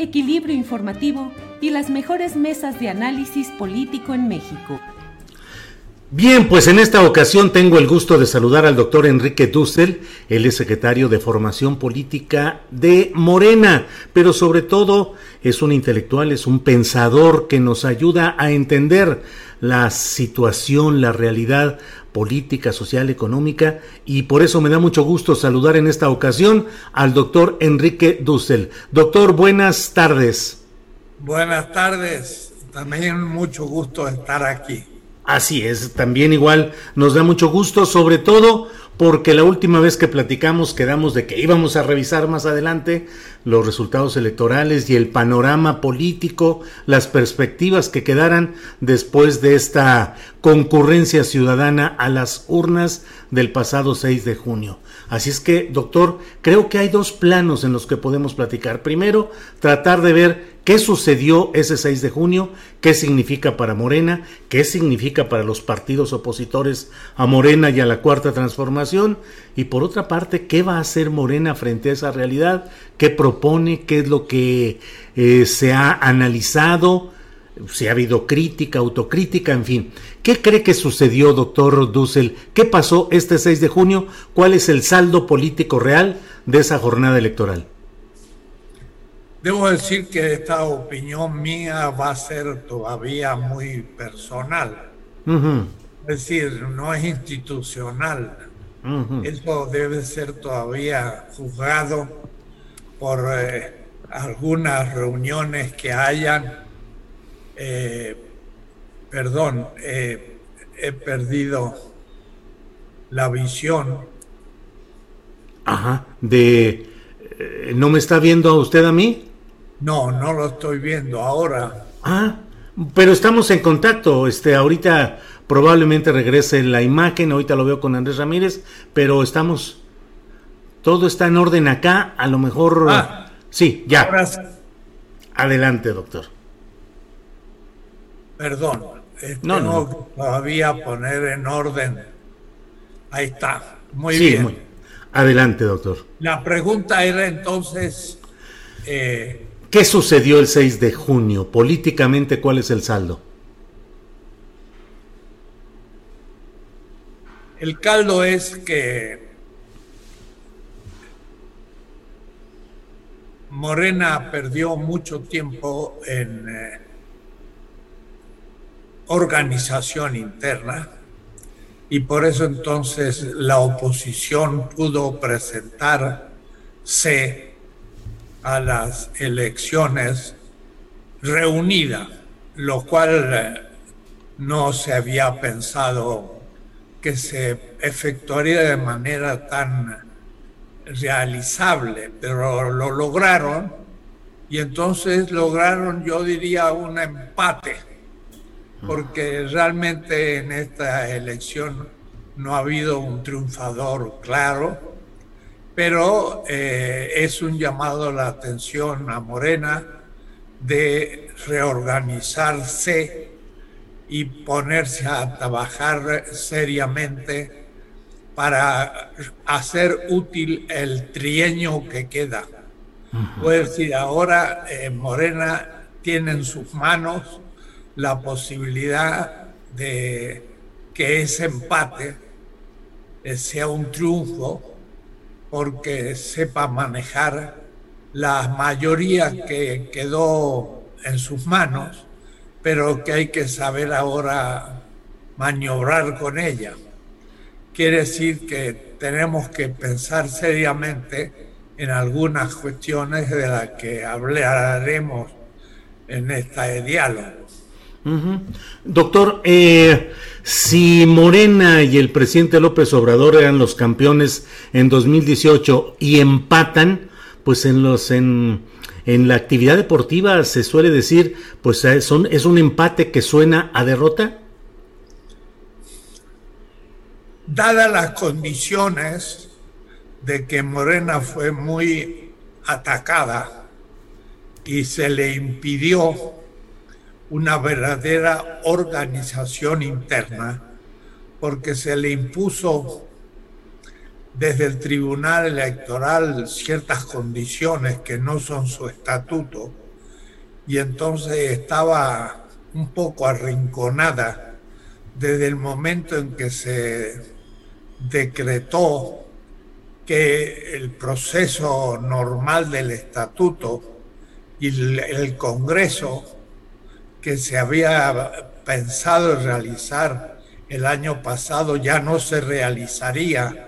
equilibrio informativo y las mejores mesas de análisis político en México. Bien, pues en esta ocasión tengo el gusto de saludar al doctor Enrique Dussel, él es secretario de Formación Política de Morena, pero sobre todo es un intelectual, es un pensador que nos ayuda a entender la situación, la realidad política, social, económica, y por eso me da mucho gusto saludar en esta ocasión al doctor Enrique Dussel. Doctor, buenas tardes. Buenas tardes, también mucho gusto estar aquí. Así es, también igual nos da mucho gusto, sobre todo porque la última vez que platicamos quedamos de que íbamos a revisar más adelante los resultados electorales y el panorama político, las perspectivas que quedaran después de esta concurrencia ciudadana a las urnas del pasado 6 de junio. Así es que, doctor, creo que hay dos planos en los que podemos platicar. Primero, tratar de ver qué sucedió ese 6 de junio, qué significa para Morena, qué significa para los partidos opositores a Morena y a la Cuarta Transformación, y por otra parte, qué va a hacer Morena frente a esa realidad, qué propone, qué es lo que eh, se ha analizado, si ha habido crítica, autocrítica, en fin. ¿Qué cree que sucedió, doctor Dussel? ¿Qué pasó este 6 de junio? ¿Cuál es el saldo político real de esa jornada electoral? Debo decir que esta opinión mía va a ser todavía muy personal. Es decir, no es institucional. Eso debe ser todavía juzgado por eh, algunas reuniones que hayan eh, perdón, eh, he perdido la visión. Ajá, de... ¿No me está viendo usted a mí? No, no lo estoy viendo ahora. Ah, pero estamos en contacto. Este, ahorita probablemente regrese la imagen. Ahorita lo veo con Andrés Ramírez, pero estamos. Todo está en orden acá. A lo mejor. Ah, sí, ya. Adelante, doctor. Perdón, eh, no, no. todavía poner en orden. Ahí está. Muy bien. Adelante, doctor. La pregunta era entonces... Eh, ¿Qué sucedió el 6 de junio? Políticamente, ¿cuál es el saldo? El caldo es que Morena perdió mucho tiempo en eh, organización interna y por eso entonces la oposición pudo presentarse a las elecciones reunida, lo cual eh, no se había pensado que se efectuaría de manera tan realizable, pero lo lograron y entonces lograron, yo diría, un empate porque realmente en esta elección no ha habido un triunfador claro, pero eh, es un llamado a la atención a Morena de reorganizarse y ponerse a trabajar seriamente para hacer útil el trienio que queda. Puede decir, ahora eh, Morena tiene en sus manos la posibilidad de que ese empate eh, sea un triunfo porque sepa manejar la mayoría que quedó en sus manos, pero que hay que saber ahora maniobrar con ella. Quiere decir que tenemos que pensar seriamente en algunas cuestiones de las que hablaremos en este diálogo. Doctor, eh, si Morena y el presidente López Obrador eran los campeones en 2018 y empatan, pues en los en, en la actividad deportiva se suele decir, pues eh, es un empate que suena a derrota. Dadas las condiciones de que Morena fue muy atacada y se le impidió una verdadera organización interna porque se le impuso desde el Tribunal Electoral ciertas condiciones que no son su estatuto y entonces estaba un poco arrinconada desde el momento en que se decretó que el proceso normal del estatuto y el, Congreso que se había pensado realizar el año pasado ya no se realizaría.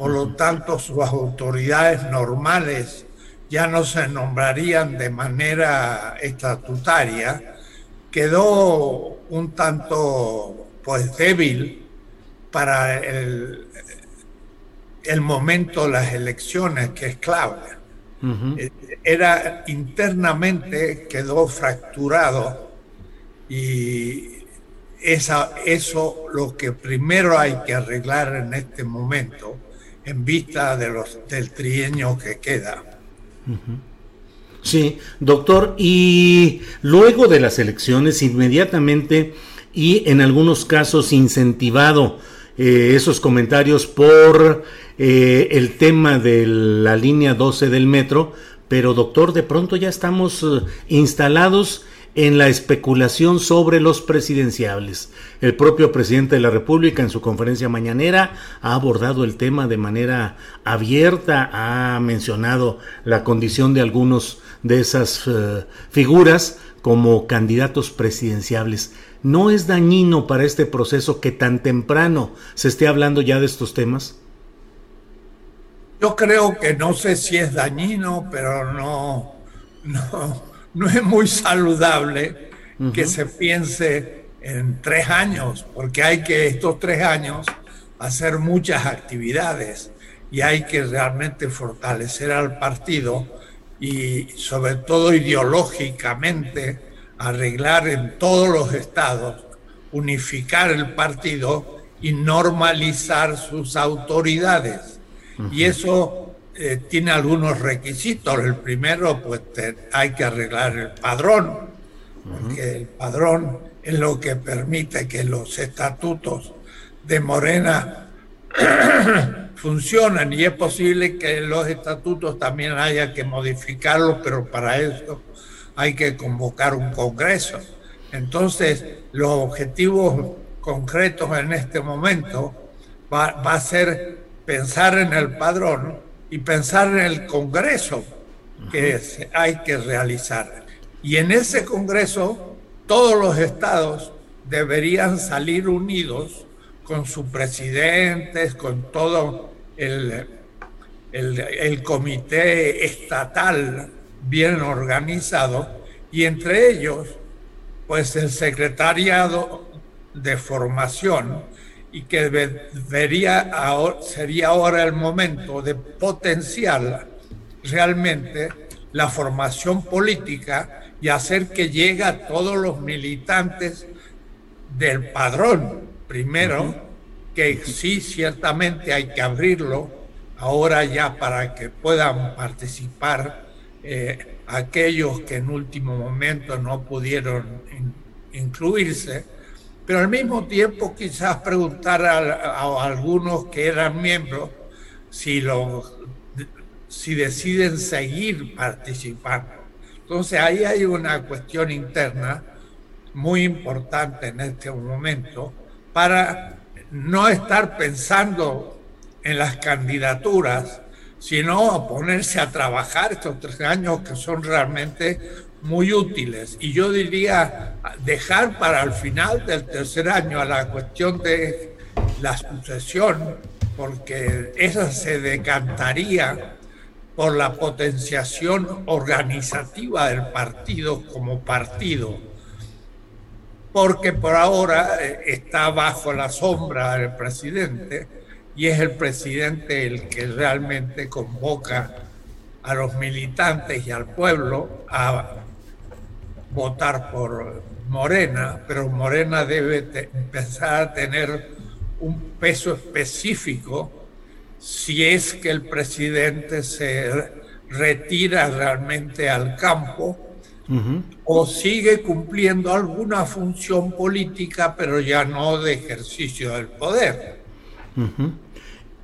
Por lo tanto, sus autoridades normales ya no se nombrarían de manera estatutaria. Quedó un tanto pues débil para el, el momento de las elecciones, que es clave. Eh, era internamente, quedó fracturado y esa, eso lo que primero hay que arreglar en este momento en vista de los, del trienio que queda. Sí, doctor, y luego de las elecciones, inmediatamente y en algunos casos incentivado eh, esos comentarios por eh, el tema de la línea 12 del metro, pero doctor, de pronto ya estamos eh, instalados en la especulación sobre los presidenciables. El propio presidente de la República en su conferencia mañanera ha abordado el tema de manera abierta, ha mencionado la condición de algunos de esas eh, figuras como candidatos presidenciables. ¿No es dañino para este proceso que tan temprano se esté hablando ya de estos temas? Yo creo que no sé si es dañino, pero no, no, es muy saludable que se piense en tres años, porque hay que estos tres años hacer muchas actividades y hay que realmente fortalecer al partido y sobre todo ideológicamente arreglar en todos los estados, unificar el partido y normalizar sus autoridades. Y eso eh, tiene algunos requisitos. El primero, pues hay que arreglar el padrón, porque el padrón es lo que permite que los estatutos de Morena funcionen y es posible que los estatutos también haya que modificarlos, pero para eso hay que convocar un congreso. Entonces, los objetivos concretos en este momento va, va a ser pensar en el padrón y pensar en el Congreso que hay que realizar. Y en ese Congreso todos los estados deberían salir unidos con sus presidentes, con todo el, el, comité estatal bien organizado y entre ellos, pues el secretariado de formación y que debería sería ahora el momento de potenciar realmente la formación política y hacer que llegue a todos los militantes del padrón. Primero, que sí, ciertamente hay que abrirlo ahora ya para que puedan participar eh, aquellos que en último momento no pudieron incluirse pero al mismo tiempo quizás preguntar a, algunos que eran miembros si lo si deciden seguir participando. Entonces ahí hay una cuestión interna muy importante en este momento para no estar pensando en las candidaturas, sino ponerse a trabajar estos tres años que son realmente muy útiles. Y yo diría dejar para el final del tercer año a la cuestión de la sucesión, porque esa se decantaría por la potenciación organizativa del partido como partido, porque por ahora eh, está bajo la sombra del presidente y es el presidente el que realmente convoca a los militantes y al pueblo a votar por Morena, pero Morena debe empezar a tener un peso específico si es que el presidente se retira realmente al campo o sigue cumpliendo alguna función política, pero ya no de ejercicio del poder.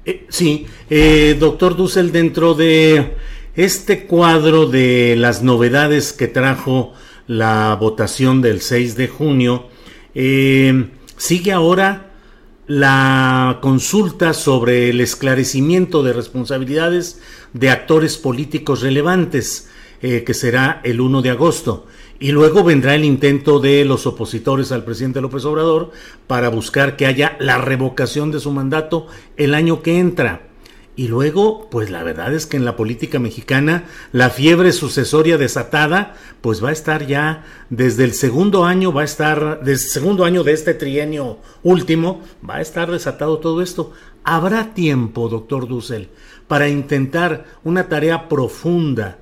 Eh, sí, eh, doctor Dussel, dentro de este cuadro de las novedades que trajo la votación del 6 de junio, eh, sigue ahora la consulta sobre el esclarecimiento de responsabilidades de actores políticos relevantes, eh, que será el 1 de agosto. Y luego vendrá el intento de los opositores al presidente López Obrador para buscar que haya la revocación de su mandato el año que entra. Y luego, pues la verdad es que en la política mexicana la fiebre sucesoria desatada, pues va a estar ya desde el segundo año, va a estar, desde el segundo año de este trienio último, va a estar desatado todo esto. Habrá tiempo, doctor Dussel, para intentar una tarea profunda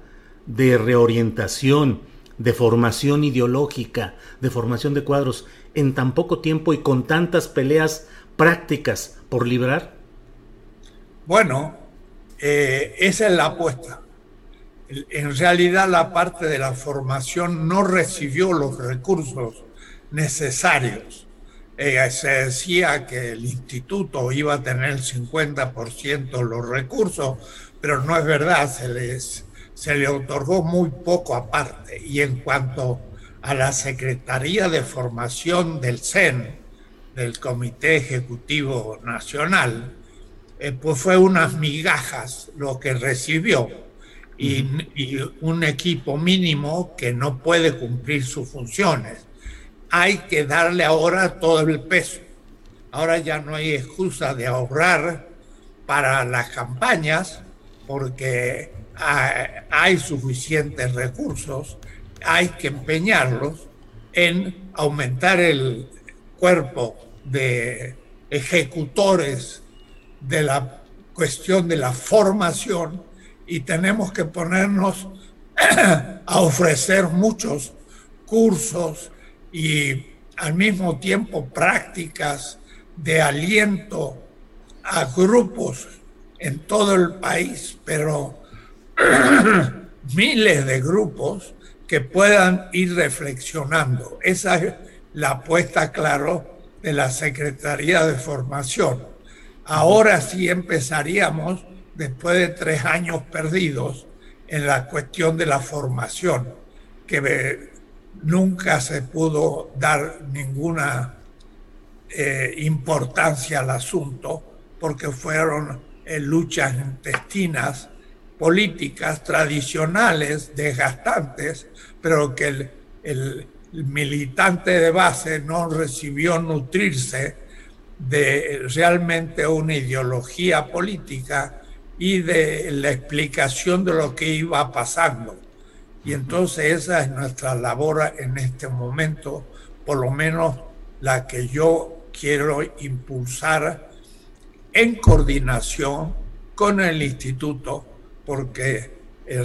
de reorientación, de formación ideológica, de formación de cuadros, en tan poco tiempo y con tantas peleas prácticas por librar? Bueno, eh, esa es la apuesta. En realidad la parte de la formación no recibió los recursos necesarios. Eh, se decía que el instituto iba a tener el 50% los recursos, pero no es verdad, se, les, se le otorgó muy poco aparte. Y en cuanto a la Secretaría de Formación del CEN, del Comité Ejecutivo Nacional, eh, pues fue unas migajas lo que recibió y, un equipo mínimo que no puede cumplir sus funciones. Hay que darle ahora todo el peso. Ahora ya no hay excusa de ahorrar para las campañas porque hay suficientes recursos, hay que empeñarlos en aumentar el cuerpo de ejecutores de la cuestión de la formación y tenemos que ponernos a ofrecer muchos cursos y al mismo tiempo prácticas de aliento a grupos en todo el país, pero miles de grupos que puedan ir reflexionando. Esa es la apuesta, claro, de la Secretaría de Formación. Ahora sí empezaríamos, después de tres años perdidos, en la cuestión de la formación, que nunca se pudo dar ninguna eh, importancia al asunto, porque fueron eh, luchas intestinas políticas tradicionales, desgastantes, pero que el militante de base no recibió nutrirse de realmente una ideología política y de la explicación de lo que iba pasando. Y entonces esa es nuestra labor en este momento, por lo menos la que yo quiero impulsar en coordinación con el instituto, porque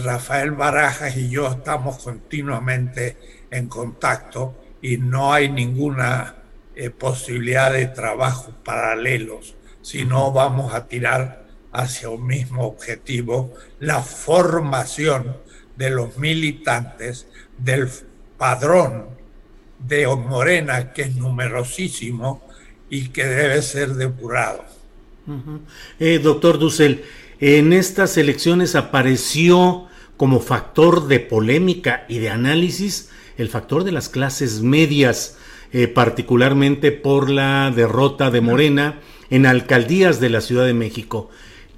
Rafael Barajas y yo estamos continuamente en contacto y no hay ninguna eh, posibilidad de trabajo paralelos, sino vamos a tirar hacia un mismo objetivo, la formación de los militantes del padrón de Morena, que es numerosísimo y que debe ser depurado. Eh, doctor Dussel, en estas elecciones apareció como factor de polémica y de análisis el factor de las clases medias, eh, particularmente por la derrota de Morena en alcaldías de la Ciudad de México.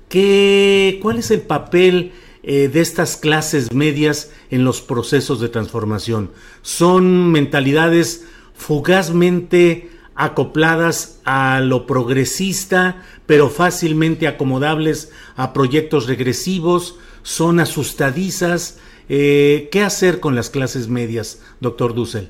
¿Qué, ¿Cuál es el papel eh, de estas clases medias en los procesos de transformación? ¿Son mentalidades fugazmente acopladas a lo progresista, pero fácilmente acomodables a proyectos regresivos? ¿Son asustadizas? Eh, ¿Qué hacer con las clases medias, doctor Dussel?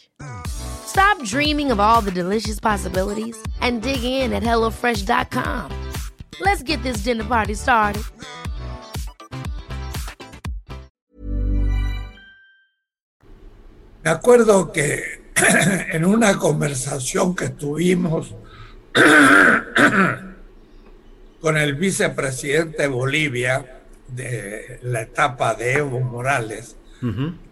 Stop dreaming of all the delicious possibilities and dig in at HelloFresh.com. Let's get this dinner party started. Me acuerdo que en una conversación que tuvimos con el vicepresidente de Bolivia de la etapa de Evo Morales,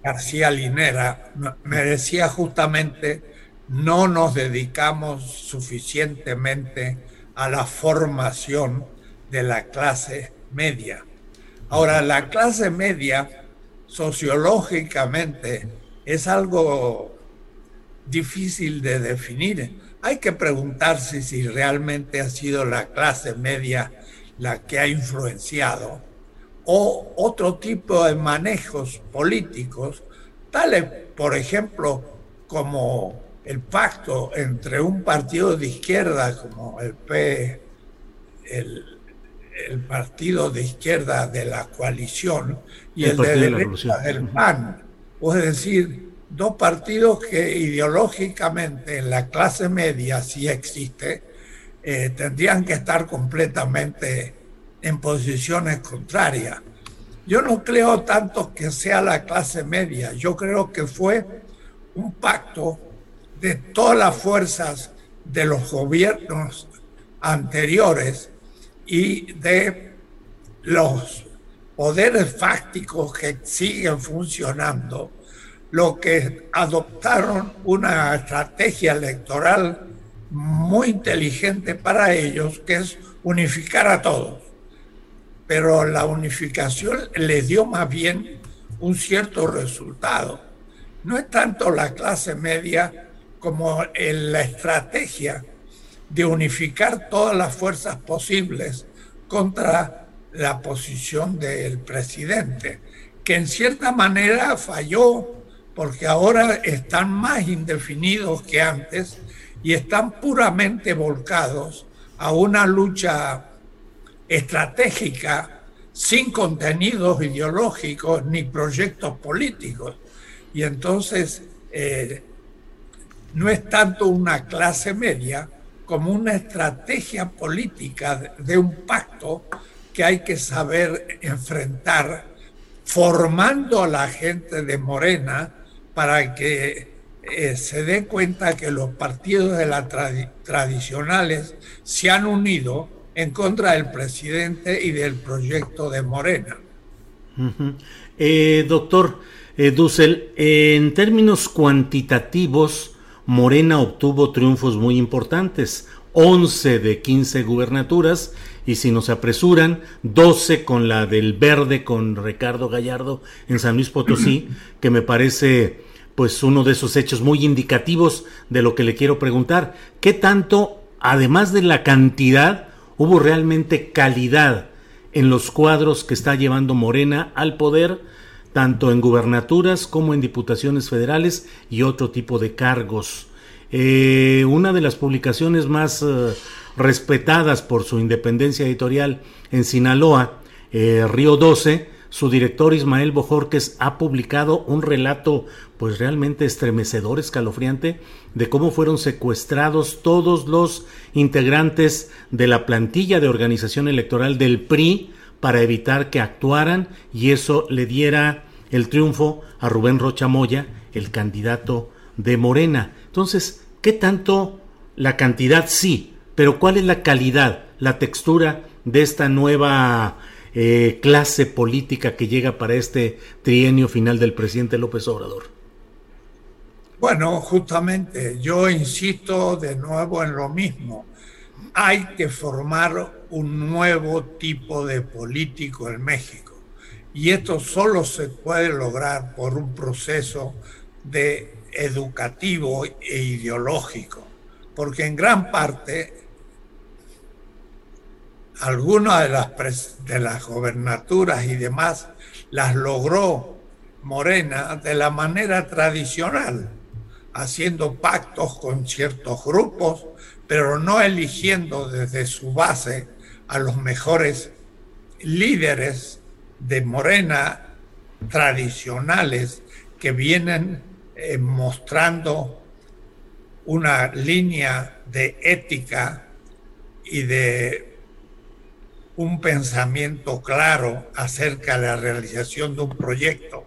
García Linera, me decía justamente, no nos dedicamos suficientemente a la formación de la clase media. Ahora, la clase media, sociológicamente, es algo difícil de definir. Hay que preguntarse si realmente ha sido la clase media la que ha influenciado o otro tipo de manejos políticos, tales, por ejemplo, como el pacto entre un partido de izquierda como el P, el, partido de izquierda de la coalición y el, de derecha del PAN. Es decir, dos partidos que ideológicamente en la clase media, si existe, eh, tendrían que estar completamente en posiciones contrarias. Yo no creo tanto que sea la clase media, yo creo que fue un pacto de todas las fuerzas de los gobiernos anteriores y de los poderes fácticos que siguen funcionando, lo que adoptaron una estrategia electoral muy inteligente para ellos, que es unificar a todos pero la unificación le dio más bien un cierto resultado. No es tanto la clase media como la estrategia de unificar todas las fuerzas posibles contra la posición del presidente, que en cierta manera falló porque ahora están más indefinidos que antes y están puramente volcados a una lucha estratégica sin contenidos ideológicos ni proyectos políticos. Y entonces eh, no es tanto una clase media como una estrategia política de un pacto que hay que saber enfrentar formando a la gente de Morena para que eh, se dé cuenta que los partidos de la tradicionales se han unido en contra del presidente y del proyecto de Morena. Eh, doctor eh, Dussel, en términos cuantitativos, Morena obtuvo triunfos muy importantes, 11 de 15 gubernaturas y si nos apresuran, 12 con la del verde con Ricardo Gallardo en San Luis Potosí, que me parece pues uno de esos hechos muy indicativos de lo que le quiero preguntar. ¿Qué tanto, además de la cantidad, hubo realmente calidad en los cuadros que está llevando Morena al poder, tanto en gubernaturas como en diputaciones federales y otro tipo de cargos. eh, una de las publicaciones más eh, respetadas por su independencia editorial en Sinaloa, eh, Río 12, su director Ismael Bojorques ha publicado un relato pues realmente estremecedor, escalofriante, de cómo fueron secuestrados todos los integrantes de la plantilla de organización electoral del PRI para evitar que actuaran y eso le diera el triunfo a Rubén Rocha Moya, el candidato de Morena. Entonces, ¿qué tanto la cantidad sí, pero cuál es la calidad, la textura de esta nueva eh, clase política que llega para este trienio final del presidente López Obrador? Bueno, justamente yo insisto de nuevo en lo mismo. Hay que formar un nuevo tipo de político en México. Y esto solo se puede lograr por un proceso de educativo e ideológico, porque en gran parte algunas de las, de las gobernaturas y demás las logró Morena de la manera tradicional, haciendo pactos con ciertos grupos, pero no eligiendo desde su base a los mejores líderes de Morena tradicionales que vienen eh, mostrando una línea de ética y de un pensamiento claro acerca de la realización de un proyecto.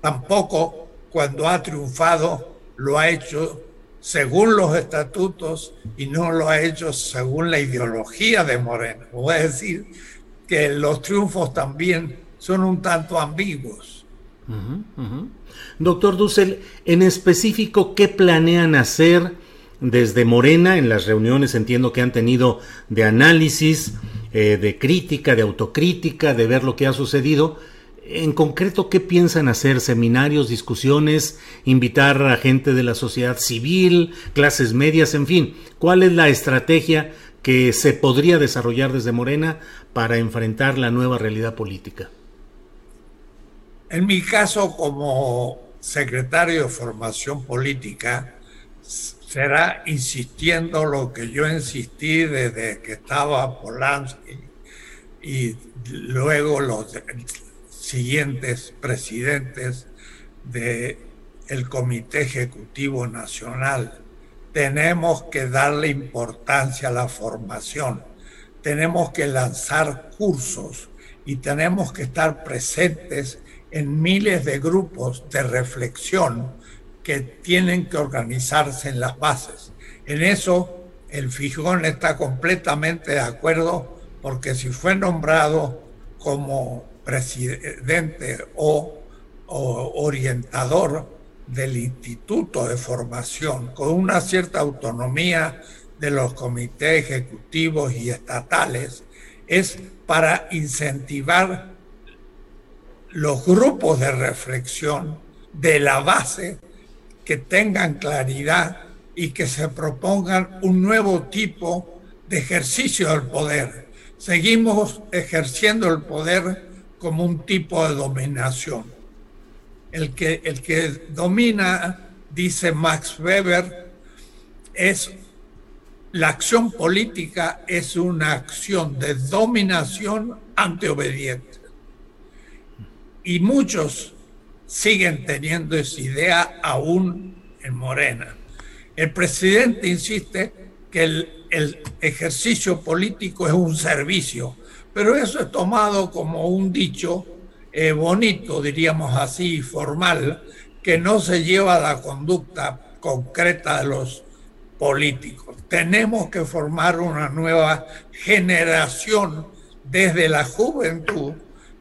Tampoco cuando ha triunfado lo ha hecho según los estatutos y no lo ha hecho según la ideología de Moreno. Voy a decir que los triunfos también son un tanto ambiguos. Doctor Dussel, en específico, ¿qué planean hacer desde Morena en las reuniones? Entiendo que han tenido de análisis, eh, de crítica, de autocrítica, de ver lo que ha sucedido. En concreto, ¿qué piensan hacer? ¿Seminarios, discusiones, invitar a gente de la sociedad civil, clases medias, en fin? ¿Cuál es la estrategia que se podría desarrollar desde Morena para enfrentar la nueva realidad política? En mi caso, como secretario de Formación Política, será insistiendo lo que yo insistí desde que estaba Polanski y luego los siguientes presidentes del el Comité Ejecutivo Nacional. Tenemos que darle importancia a la formación, tenemos que lanzar cursos y tenemos que estar presentes en miles de grupos de reflexión que tienen que organizarse en las bases. En eso el Fijón está completamente de acuerdo porque si fue nombrado como presidente o, orientador del Instituto de Formación con una cierta autonomía de los comités ejecutivos y estatales, es para incentivar los grupos de reflexión de la base que tengan claridad y que se propongan un nuevo tipo de ejercicio del poder. Seguimos ejerciendo el poder como un tipo de dominación. El que, el que domina, dice Max Weber, es la acción política es una acción de dominación ante obediente. Y muchos siguen teniendo esa idea aún en Morena. El presidente insiste que el, ejercicio político es un servicio, pero eso es tomado como un dicho eh, bonito, diríamos así, formal, que no se lleva a la conducta concreta de los políticos. Tenemos que formar una nueva generación desde la juventud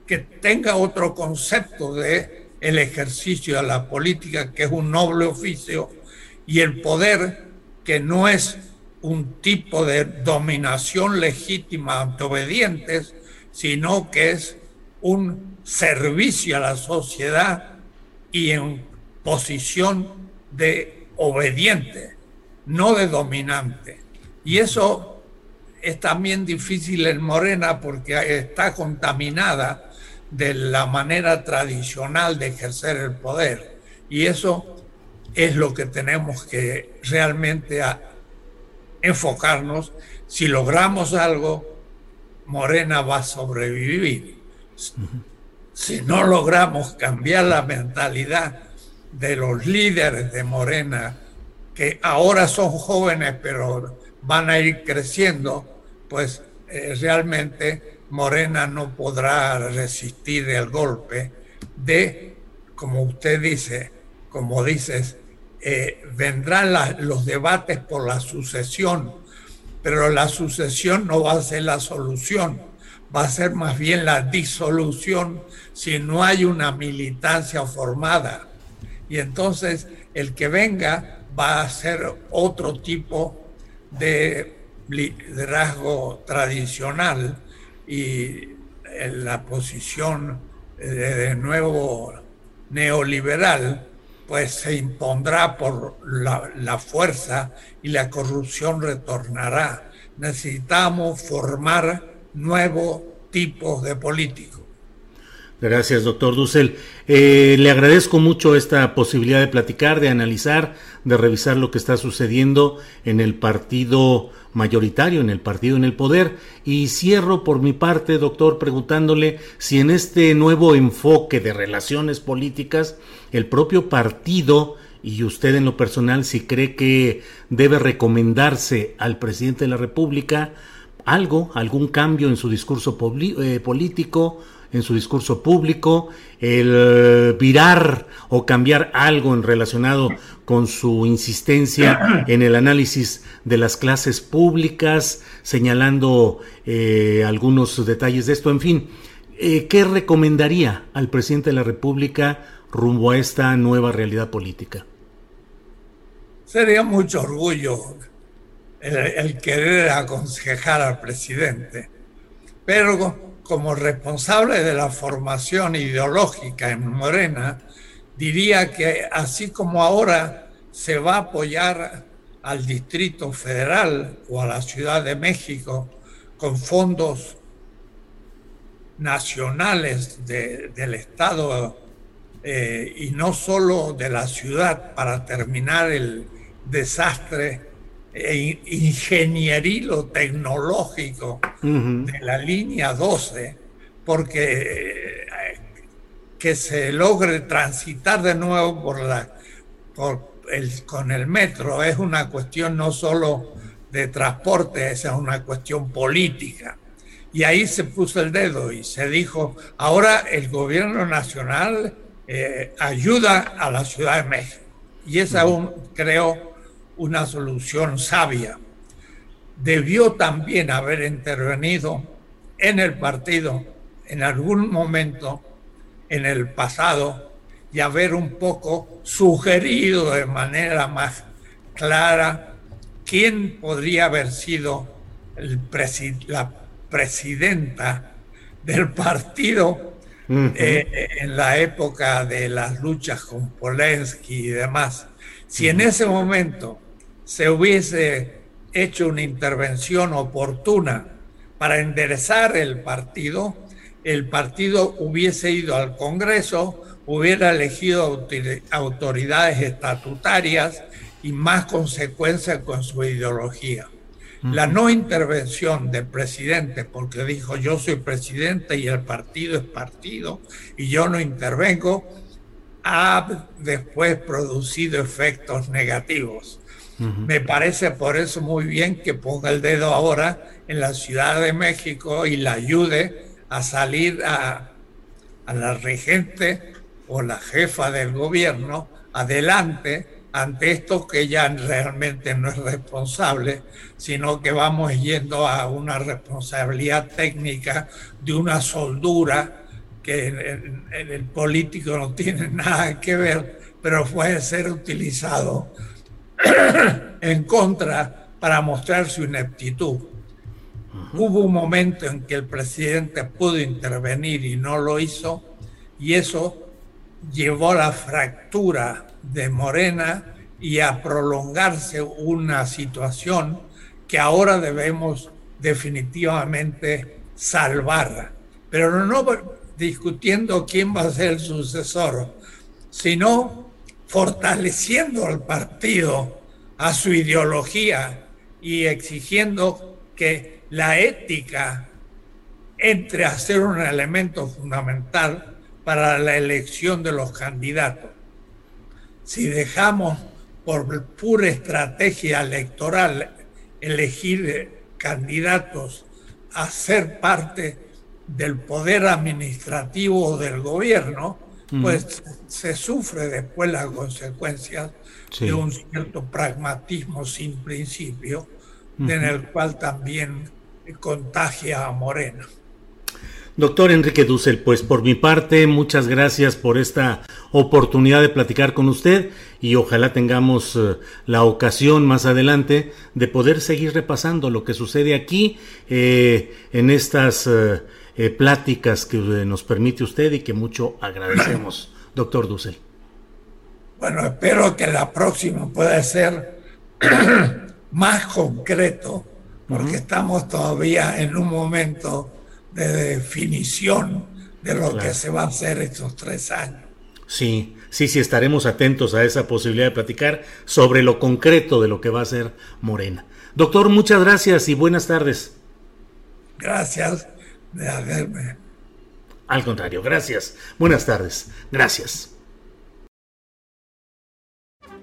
que tenga otro concepto de el ejercicio de la política, que es un noble oficio, y el poder, que no es un tipo de dominación legítima ante obedientes, sino que es un servicio a la sociedad y en posición de obediente, no de dominante. Y eso es también difícil en Morena porque está contaminada de la manera tradicional de ejercer el poder. Y eso es lo que tenemos que realmente enfocarnos. Si logramos algo, Morena va a sobrevivir. Si no logramos cambiar la mentalidad de los líderes de Morena, que ahora son jóvenes pero van a ir creciendo, pues eh, realmente Morena no podrá resistir el golpe de, como usted dice, como dices, eh, vendrán los debates por la sucesión, pero la sucesión no va a ser la solución, va a ser más bien la disolución si no hay una militancia formada. Y entonces el que venga va a ser otro tipo de liderazgo tradicional y la posición de nuevo neoliberal pues se impondrá por la, la, fuerza y la corrupción retornará. Necesitamos formar nuevos tipos de políticos. Gracias, doctor Dussel. Eh, le agradezco mucho esta posibilidad de platicar, de analizar, de revisar lo que está sucediendo en el partido mayoritario, en el partido en el poder. Y cierro por mi parte, doctor, preguntándole si en este nuevo enfoque de relaciones políticas, el propio partido y usted en lo personal, si cree que debe recomendarse al presidente de la República algo, algún cambio en su discurso eh, político, en su discurso público, el virar o cambiar algo en relacionado con su insistencia en el análisis de las clases públicas, señalando eh, algunos detalles de esto, en fin, eh, ¿qué recomendaría al presidente de la República rumbo a esta nueva realidad política? Sería mucho orgullo el querer aconsejar al presidente, pero como responsable de la formación ideológica en Morena, diría que así como ahora se va a apoyar al Distrito Federal o a la Ciudad de México con fondos nacionales del Estado eh, y no solo de la ciudad para terminar el desastre e ingenierilo tecnológico de la línea 12, porque eh, que se logre transitar de nuevo por la, por el, con el metro es una cuestión no solo de transporte, es una cuestión política. Y ahí se puso el dedo y se dijo, ahora el gobierno nacional eh, ayuda a la Ciudad de México. Y es aún, creo, una solución sabia. Debió también haber intervenido en el partido en algún momento en el pasado y haber un poco sugerido de manera más clara quién podría haber sido el la presidenta del partido eh, en la época de las luchas con Polensky y demás. Si en ese momento se hubiese hecho una intervención oportuna para enderezar el partido, el partido hubiese ido al Congreso, hubiera elegido autoridades estatutarias y más consecuencias con su ideología. La no intervención del presidente, porque dijo yo soy presidente y el partido es partido y yo no intervengo, ha después producido efectos negativos. Me parece por eso muy bien que ponga el dedo ahora en la Ciudad de México y la ayude a salir a, a la regente o la jefa del gobierno adelante ante esto que ya realmente no es responsable, sino que vamos yendo a una responsabilidad técnica de una soldura que en, el político no tiene nada que ver, pero puede ser utilizado en contra para mostrar su ineptitud. Hubo un momento en que el presidente pudo intervenir y no lo hizo, y eso llevó a la fractura de Morena y a prolongarse una situación que ahora debemos definitivamente salvar. Pero no discutiendo quién va a ser el sucesor, sino fortaleciendo al partido, a su ideología y exigiendo que la ética entre a ser un elemento fundamental para la elección de los candidatos. Si dejamos por pura estrategia electoral elegir candidatos a ser parte del poder administrativo del gobierno, pues se sufre después las consecuencias de un cierto pragmatismo sin principio, en el cual también contagia a Morena. Doctor Enrique Dussel, pues por mi parte, muchas gracias por esta oportunidad de platicar con usted y ojalá tengamos eh, la ocasión más adelante de poder seguir repasando lo que sucede aquí eh, en estas eh, pláticas que nos permite usted y que mucho agradecemos, doctor Dussel. Bueno, espero que la próxima pueda ser más concreto, porque estamos todavía en un momento de definición de lo que se va a hacer estos tres años. Sí, sí, sí, estaremos atentos a esa posibilidad de platicar sobre lo concreto de lo que va a hacer Morena. Doctor, muchas gracias y buenas tardes. Gracias de haberme. Al contrario, gracias. Buenas tardes. Gracias.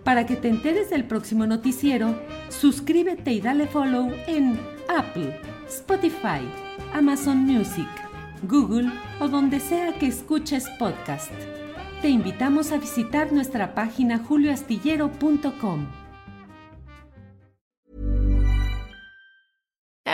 Para que te enteres del próximo noticiero, suscríbete y dale follow en Apple, Spotify, Amazon Music, Google o donde sea que escuches podcast. Te invitamos a visitar nuestra página julioastillero.com.